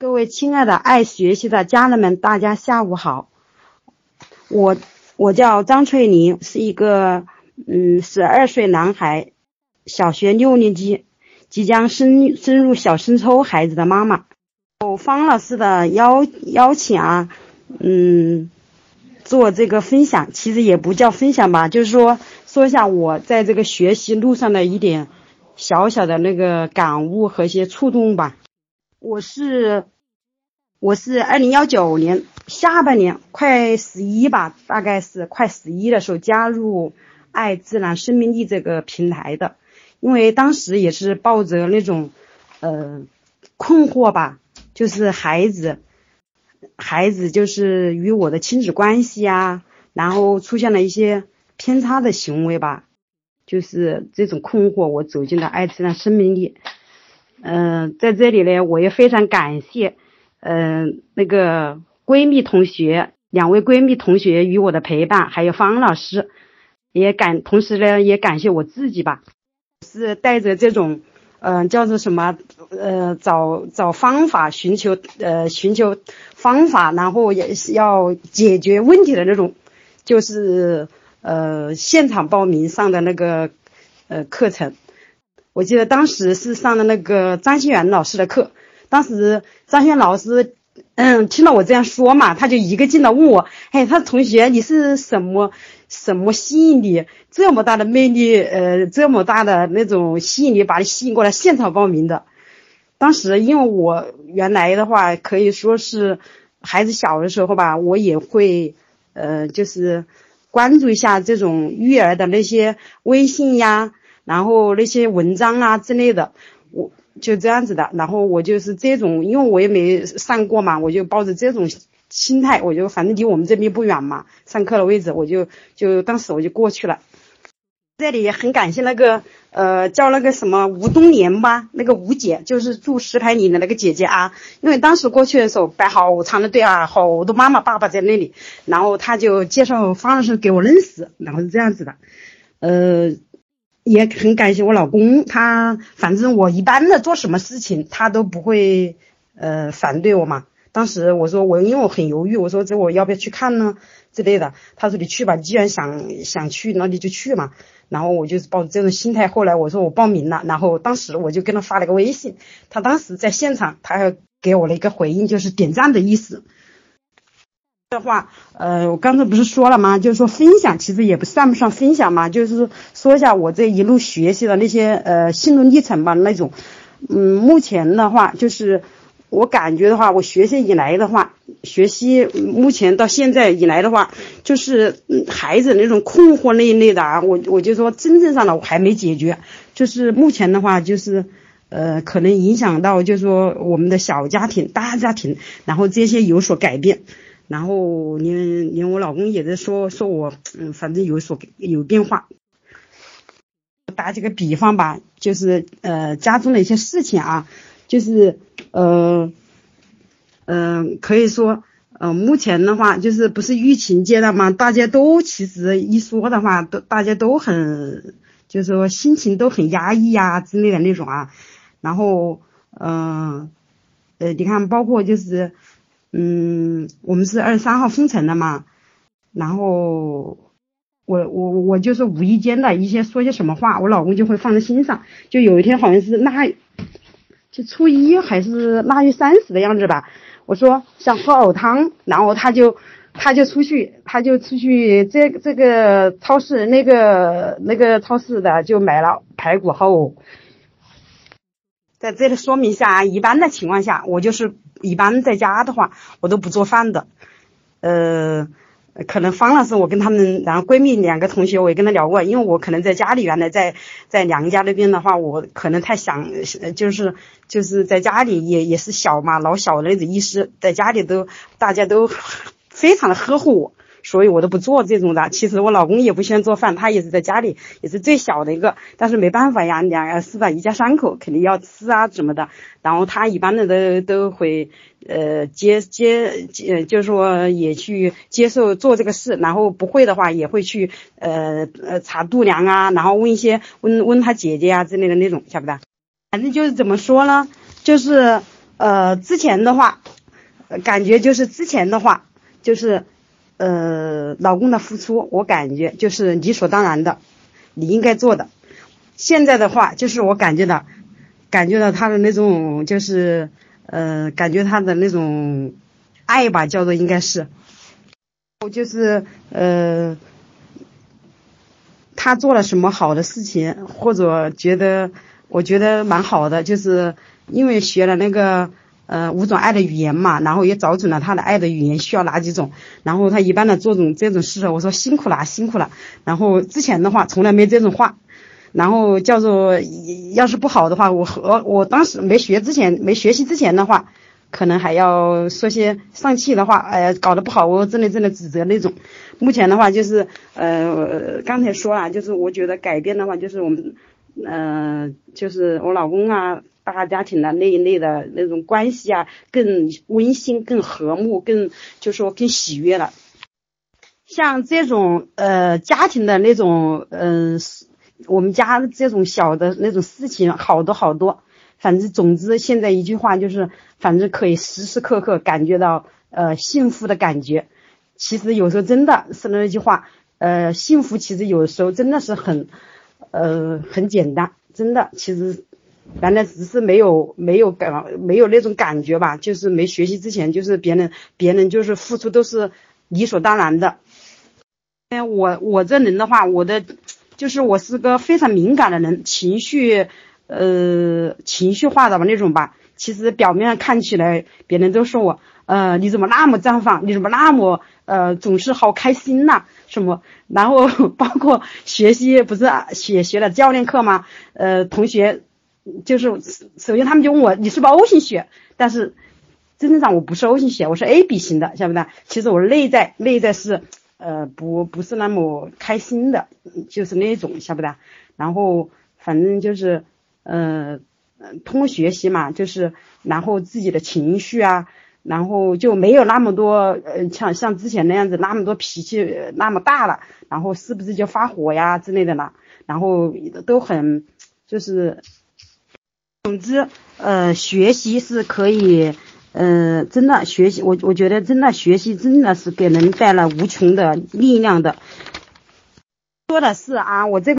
各位亲爱的爱学习的家人们，大家下午好。我我叫张翠玲，是一个嗯十二岁男孩，小学六年级，即将升升入小升初孩子的妈妈。有方老师的邀邀请啊，嗯，做这个分享，其实也不叫分享吧，就是说说一下我在这个学习路上的一点小小的那个感悟和一些触动吧。我是我是二零幺九年下半年快十一吧，大概是快十一的时候加入爱自然生命力这个平台的，因为当时也是抱着那种呃困惑吧，就是孩子孩子就是与我的亲子关系啊，然后出现了一些偏差的行为吧，就是这种困惑，我走进了爱自然生命力。嗯，在这里呢，我也非常感谢，嗯，那个闺蜜同学，两位闺蜜同学与我的陪伴，还有方老师，也感，同时呢，也感谢我自己吧，是带着这种，嗯，叫做什么，呃，找找方法，寻求，呃，寻求方法，然后也是要解决问题的那种，就是，呃，现场报名上的那个，呃，课程。我记得当时是上的那个张新元老师的课，当时张新元老师，嗯，听到我这样说嘛，他就一个劲的问我，哎，他同学你是什么什么吸引你这么大的魅力，呃，这么大的那种吸引力把你吸引过来现场报名的。当时因为我原来的话可以说是孩子小的时候吧，我也会呃就是关注一下这种育儿的那些微信呀。然后那些文章啊之类的，我就这样子的。然后我就是这种，因为我也没上过嘛，我就抱着这种心态，我就反正离我们这边不远嘛，上课的位置，我就就当时我就过去了。这里也很感谢那个呃叫那个什么吴冬莲吧，那个吴姐，就是住石牌里的那个姐姐啊。因为当时过去的时候排好长的队啊，好多妈妈爸爸在那里，然后他就介绍方老师给我认识，然后是这样子的，呃。也很感谢我老公，他反正我一般的做什么事情，他都不会呃反对我嘛。当时我说我因为我很犹豫，我说这我要不要去看呢之类的。他说你去吧，你既然想想去，那你就去嘛。然后我就是抱着这种心态，后来我说我报名了，然后当时我就跟他发了个微信，他当时在现场，他还给我了一个回应，就是点赞的意思。的话，呃，我刚才不是说了吗？就是说分享，其实也不算不上分享嘛，就是说一下我这一路学习的那些呃心路历程吧，那种，嗯，目前的话，就是我感觉的话，我学习以来的话，学习目前到现在以来的话，就是孩子那种困惑那一类的啊，我我就说真正上的我还没解决，就是目前的话，就是呃，可能影响到就是说我们的小家庭、大家庭，然后这些有所改变。然后连连我老公也在说说我，嗯，反正有所有变化。打几个比方吧，就是呃家中的一些事情啊，就是呃嗯，可以说呃目前的话，就是不是疫情阶段嘛，大家都其实一说的话，都大家都很，就是说心情都很压抑呀之类的那种啊。然后嗯呃，你看，包括就是。嗯，我们是二十三号封城的嘛，然后我我我就是无意间的一些说些什么话，我老公就会放在心上。就有一天好像是腊，就初一还是腊月三十的样子吧，我说想喝藕汤，然后他就他就出去，他就出去这这个超市那个那个超市的就买了排骨和藕。在这里说明一下，一般的情况下，我就是一般在家的话，我都不做饭的。呃，可能方老师我跟他们，然后闺蜜两个同学我也跟他聊过，因为我可能在家里原来在在娘家那边的话，我可能太想，就是就是在家里也也是小嘛，老小的那种意思，在家里都大家都 非常的呵护我。所以我都不做这种的。其实我老公也不喜欢做饭，他也是在家里，也是最小的一个。但是没办法呀，两个是吧？一家三口肯定要吃啊，怎么的？然后他一般的都都会呃接接接，就是说也去接受做这个事。然后不会的话，也会去呃呃查度量啊，然后问一些问问他姐姐啊之类的那种，晓不得？反正就是怎么说呢？就是呃，之前的话，感觉就是之前的话，就是呃，老公的付出，我感觉就是理所当然的，你应该做的。现在的话，就是我感觉到，感觉到他的那种，就是呃，感觉他的那种爱吧，叫做应该是，我就是呃。他做了什么好的事情，或者觉得我觉得蛮好的，就是因为学了那个呃五种爱的语言嘛，然后也找准了他的爱的语言需要哪几种，然后他一般的做种这种事，我说辛苦了辛苦了，然后之前的话从来没这种话，然后叫做要是不好的话，我和我当时没学之前没学习之前的话。可能还要说些丧气的话，哎，搞得不好，我真的真的指责那种。目前的话就是，呃，刚才说了，就是我觉得改变的话，就是我们，呃，就是我老公啊，大家庭的那一类的那种关系啊，更温馨、更和睦、更就说更喜悦了。像这种呃家庭的那种，嗯，我们家这种小的那种事情，好多好多。反正总之，现在一句话就是，反正可以时时刻刻感觉到呃幸福的感觉。其实有时候真的是那句话，呃，幸福其实有时候真的是很呃很简单，真的。其实原来只是没有没有感没有那种感觉吧，就是没学习之前，就是别人别人就是付出都是理所当然的。哎，我我这人的话，我的就是我是个非常敏感的人，情绪。呃，情绪化的吧那种吧，其实表面上看起来，别人都说我，呃，你怎么那么绽放？你怎么那么呃，总是好开心呐？什么？然后包括学习，不是学学了教练课吗？呃，同学就是首先他们就问我，你是不是 O 型血？但是真正上我不是 O 型血，我是 A B 型的，晓不晓其实我内在内在是呃不不是那么开心的，就是那种，晓不得？然后反正就是。嗯通过学习嘛，就是然后自己的情绪啊，然后就没有那么多呃，像像之前那样子那么多脾气那么大了，然后是不是就发火呀之类的呢？然后都很就是，总之呃，学习是可以，呃，真的学习，我我觉得真的学习真的是给人带来无穷的力量的。说的是啊，我这。